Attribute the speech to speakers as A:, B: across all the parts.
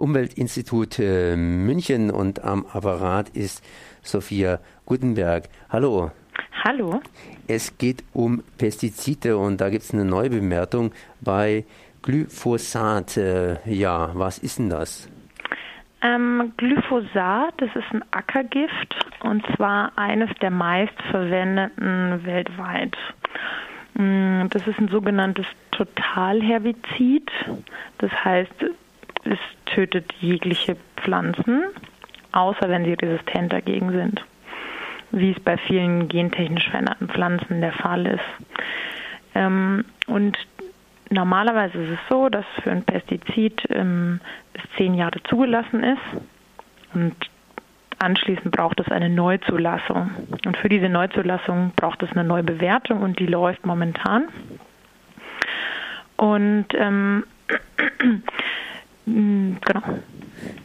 A: Umweltinstitut äh, München und am Apparat ist Sophia Gutenberg. Hallo.
B: Hallo.
A: Es geht um Pestizide und da gibt es eine Neubemerkung bei Glyphosat. Äh, ja, was ist denn das?
B: Ähm, Glyphosat, das ist ein Ackergift und zwar eines der meistverwendeten weltweit. Mm, das ist ein sogenanntes Totalherbizid. Das heißt, es tötet jegliche Pflanzen, außer wenn sie resistent dagegen sind, wie es bei vielen gentechnisch veränderten Pflanzen der Fall ist. Ähm, und normalerweise ist es so, dass für ein Pestizid ähm, es zehn Jahre zugelassen ist und anschließend braucht es eine Neuzulassung. Und für diese Neuzulassung braucht es eine Neubewertung und die läuft momentan. Und ähm,
A: genau.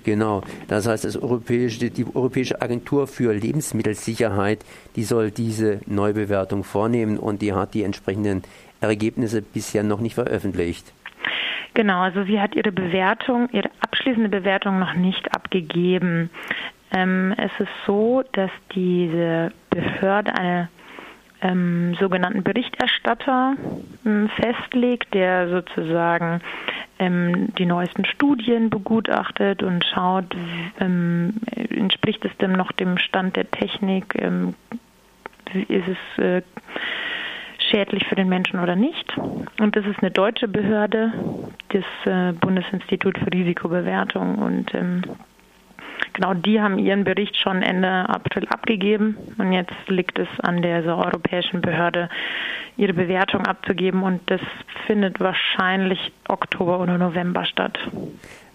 A: Genau, das heißt, das Europäische, die Europäische Agentur für Lebensmittelsicherheit, die soll diese Neubewertung vornehmen und die hat die entsprechenden Ergebnisse bisher noch nicht veröffentlicht.
B: Genau, also sie hat ihre Bewertung, ihre abschließende Bewertung noch nicht abgegeben. Ähm, es ist so, dass diese Behörde eine ähm, sogenannten Berichterstatter ähm, festlegt, der sozusagen ähm, die neuesten Studien begutachtet und schaut, ähm, entspricht es dem noch dem Stand der Technik, ähm, ist es äh, schädlich für den Menschen oder nicht. Und das ist eine deutsche Behörde, das äh, Bundesinstitut für Risikobewertung und ähm, Genau, die haben ihren Bericht schon Ende April abgegeben und jetzt liegt es an der europäischen Behörde, ihre Bewertung abzugeben und das findet wahrscheinlich Oktober oder November statt.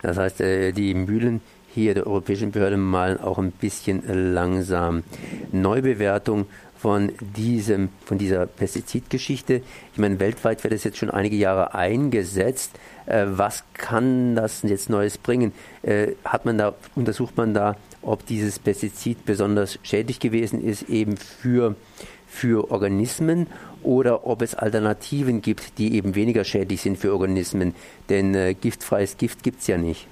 A: Das heißt, äh, die Mühlen hier der europäischen Behörde malen auch ein bisschen langsam. Neubewertung von diesem, von dieser Pestizidgeschichte. Ich meine, weltweit wird es jetzt schon einige Jahre eingesetzt. Äh, was kann das jetzt Neues bringen? Äh, hat man da, untersucht man da, ob dieses Pestizid besonders schädlich gewesen ist, eben für, für Organismen oder ob es Alternativen gibt, die eben weniger schädlich sind für Organismen. Denn äh, giftfreies Gift gibt es ja nicht.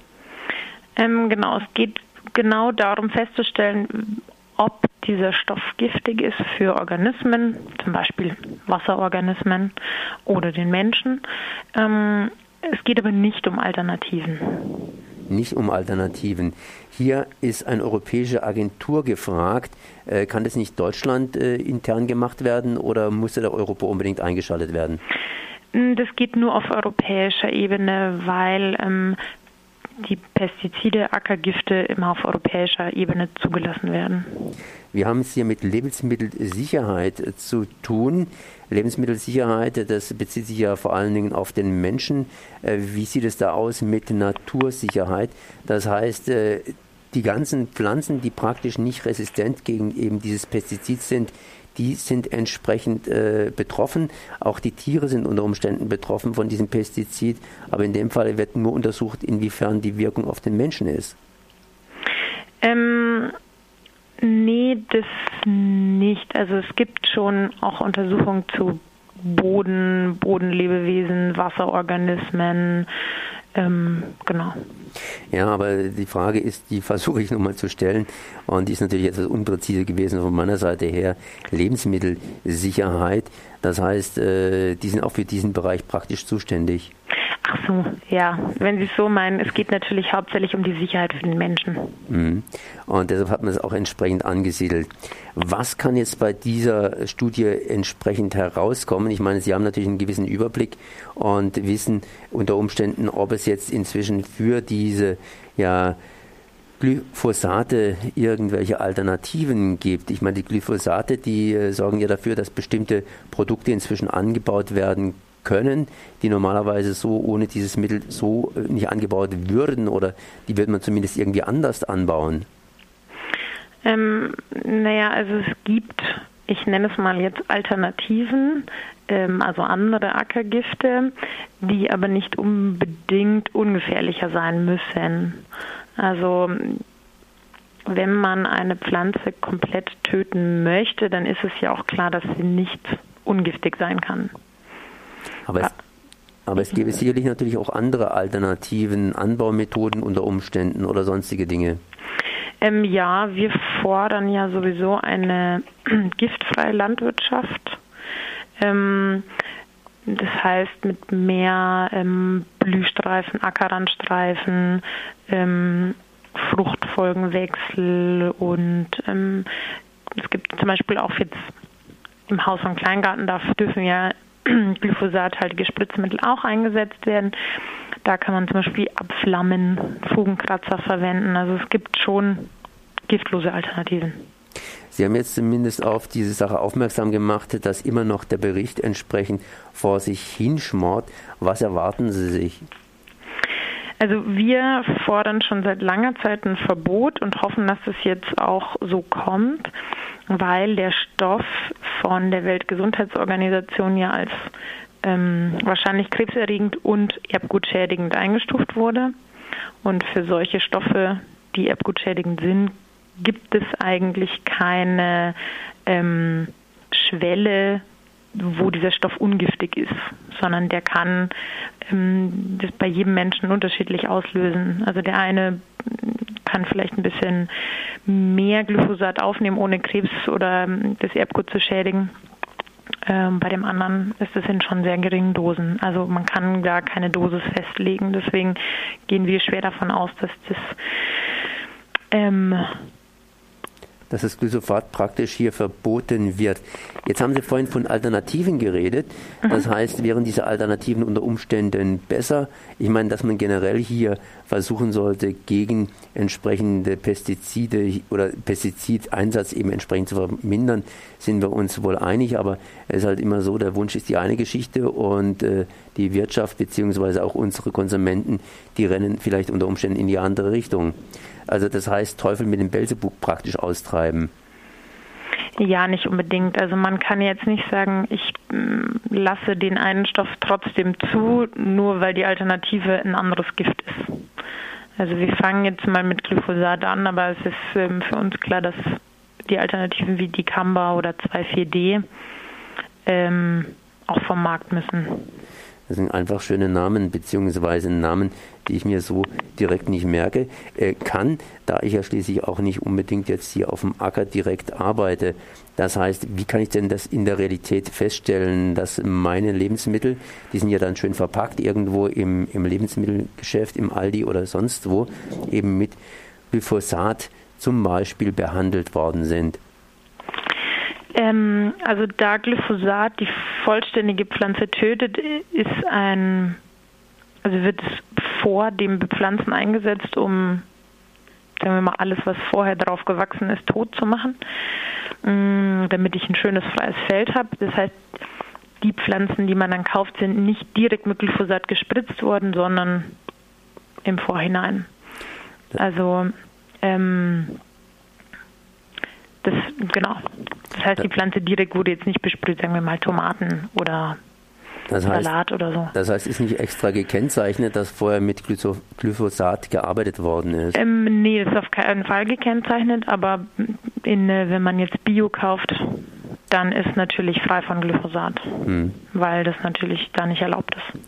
B: Ähm, genau, es geht genau darum festzustellen, ob dieser Stoff giftig ist für Organismen, zum Beispiel Wasserorganismen oder den Menschen. Ähm, es geht aber nicht um Alternativen.
A: Nicht um Alternativen. Hier ist eine europäische Agentur gefragt. Äh, kann das nicht Deutschland äh, intern gemacht werden oder musste der Europa unbedingt eingeschaltet werden?
B: Das geht nur auf europäischer Ebene, weil ähm, die Pestizide, Ackergifte immer auf europäischer Ebene zugelassen werden.
A: Wir haben es hier mit Lebensmittelsicherheit zu tun. Lebensmittelsicherheit, das bezieht sich ja vor allen Dingen auf den Menschen. Äh, wie sieht es da aus mit Natursicherheit? Das heißt, äh, die ganzen Pflanzen, die praktisch nicht resistent gegen eben dieses Pestizid sind, die sind entsprechend äh, betroffen. Auch die Tiere sind unter Umständen betroffen von diesem Pestizid. Aber in dem Fall wird nur untersucht, inwiefern die Wirkung auf den Menschen ist.
B: Ähm, nee, das nicht. Also es gibt schon auch Untersuchungen zu Boden, Bodenlebewesen, Wasserorganismen, ähm, genau.
A: Ja, aber die Frage ist, die versuche ich nochmal zu stellen und die ist natürlich etwas unpräzise gewesen von meiner Seite her. Lebensmittelsicherheit, das heißt, äh, die sind auch für diesen Bereich praktisch zuständig.
B: Ach so, ja, wenn Sie es so meinen, es geht natürlich hauptsächlich um die Sicherheit für den Menschen.
A: Mhm. Und deshalb hat man es auch entsprechend angesiedelt. Was kann jetzt bei dieser Studie entsprechend herauskommen? Ich meine, Sie haben natürlich einen gewissen Überblick und wissen unter Umständen, ob es jetzt inzwischen für diese ja, Glyphosate irgendwelche Alternativen gibt. Ich meine, die Glyphosate, die äh, sorgen ja dafür, dass bestimmte Produkte inzwischen angebaut werden können, die normalerweise so ohne dieses Mittel so äh, nicht angebaut würden oder die wird man zumindest irgendwie anders anbauen?
B: Ähm, naja, also es gibt, ich nenne es mal jetzt Alternativen, ähm, also andere Ackergifte, die aber nicht unbedingt ungefährlicher sein müssen. Also wenn man eine Pflanze komplett töten möchte, dann ist es ja auch klar, dass sie nicht ungiftig sein kann.
A: Aber es, Aber es gäbe sicherlich natürlich auch andere Alternativen, Anbaumethoden unter Umständen oder sonstige Dinge.
B: Ähm, ja, wir fordern ja sowieso eine giftfreie Landwirtschaft. Ähm, das heißt mit mehr ähm, Blühstreifen, Ackerrandstreifen, ähm, Fruchtfolgenwechsel und ähm, es gibt zum Beispiel auch jetzt im Haus- und Kleingarten, da dürfen ja glyphosathaltige Spritzmittel auch eingesetzt werden. Da kann man zum Beispiel Abflammen, Fugenkratzer verwenden. Also es gibt schon giftlose Alternativen.
A: Sie haben jetzt zumindest auf diese Sache aufmerksam gemacht, dass immer noch der Bericht entsprechend vor sich hinschmort. Was erwarten Sie sich?
B: Also wir fordern schon seit langer Zeit ein Verbot und hoffen, dass es jetzt auch so kommt, weil der Stoff von der Weltgesundheitsorganisation ja als ähm, wahrscheinlich krebserregend und erbgutschädigend eingestuft wurde. Und für solche Stoffe, die erbgutschädigend sind, gibt es eigentlich keine ähm, Schwelle, wo dieser Stoff ungiftig ist, sondern der kann ähm, das bei jedem Menschen unterschiedlich auslösen. Also der eine kann vielleicht ein bisschen mehr Glyphosat aufnehmen, ohne Krebs oder ähm, das Erbgut zu schädigen. Ähm, bei dem anderen ist es in schon sehr geringen Dosen. Also man kann da keine Dosis festlegen. Deswegen gehen wir schwer davon aus, dass das
A: ähm, dass das Glyphosat praktisch hier verboten wird. Jetzt haben Sie vorhin von Alternativen geredet. Das mhm. heißt, wären diese Alternativen unter Umständen besser? Ich meine, dass man generell hier versuchen sollte, gegen entsprechende Pestizide oder Pestizideinsatz eben entsprechend zu vermindern, sind wir uns wohl einig. Aber es ist halt immer so, der Wunsch ist die eine Geschichte und äh, die Wirtschaft beziehungsweise auch unsere Konsumenten, die rennen vielleicht unter Umständen in die andere Richtung. Also das heißt, Teufel mit dem Belzebub praktisch austreiben.
B: Ja, nicht unbedingt. Also man kann jetzt nicht sagen, ich mm, lasse den einen Stoff trotzdem zu, nur weil die Alternative ein anderes Gift ist. Also wir fangen jetzt mal mit Glyphosat an, aber es ist ähm, für uns klar, dass die Alternativen wie die Dicamba oder 2,4-D ähm, auch vom Markt müssen.
A: Das sind einfach schöne Namen, beziehungsweise Namen, die ich mir so direkt nicht merke. Äh, kann, da ich ja schließlich auch nicht unbedingt jetzt hier auf dem Acker direkt arbeite. Das heißt, wie kann ich denn das in der Realität feststellen, dass meine Lebensmittel, die sind ja dann schön verpackt irgendwo im, im Lebensmittelgeschäft, im Aldi oder sonst wo, eben mit Glyphosat zum Beispiel behandelt worden sind?
B: Ähm, also da Glyphosat die vollständige Pflanze tötet, ist ein, also wird es vor dem Bepflanzen eingesetzt, um sagen wir mal alles, was vorher drauf gewachsen ist, tot zu machen, mm, damit ich ein schönes freies Feld habe. Das heißt, die Pflanzen, die man dann kauft, sind nicht direkt mit Glyphosat gespritzt worden, sondern im Vorhinein. Also ähm, das genau. Das heißt, die Pflanze direkt wurde jetzt nicht besprüht, sagen wir mal Tomaten oder das heißt, Salat oder so.
A: Das heißt, ist nicht extra gekennzeichnet, dass vorher mit Glyphosat gearbeitet worden ist?
B: Ähm, nee, ist auf keinen Fall gekennzeichnet, aber in, äh, wenn man jetzt Bio kauft, dann ist natürlich frei von Glyphosat, hm. weil das natürlich da nicht erlaubt ist.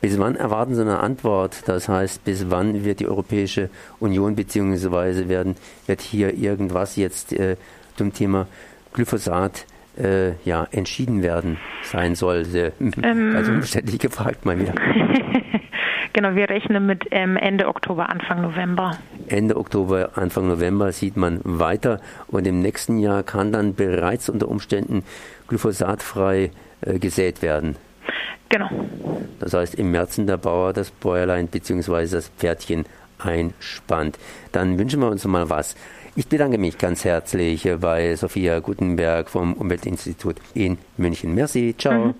A: Bis wann erwarten Sie eine Antwort? Das heißt, bis wann wird die Europäische Union beziehungsweise werden, wird hier irgendwas jetzt äh, zum Thema Glyphosat äh, ja, entschieden werden sein soll. Ähm, also umständlich gefragt mal wieder.
B: genau, wir rechnen mit ähm, Ende Oktober, Anfang November.
A: Ende Oktober, Anfang November sieht man weiter und im nächsten Jahr kann dann bereits unter Umständen glyphosatfrei äh, gesät werden.
B: Genau.
A: Das heißt, im März der Bauer das Bäuerlein bzw. das Pferdchen einspannt. Dann wünschen wir uns mal was. Ich bedanke mich ganz herzlich bei Sophia Gutenberg vom Umweltinstitut in München. Merci, ciao. Mhm.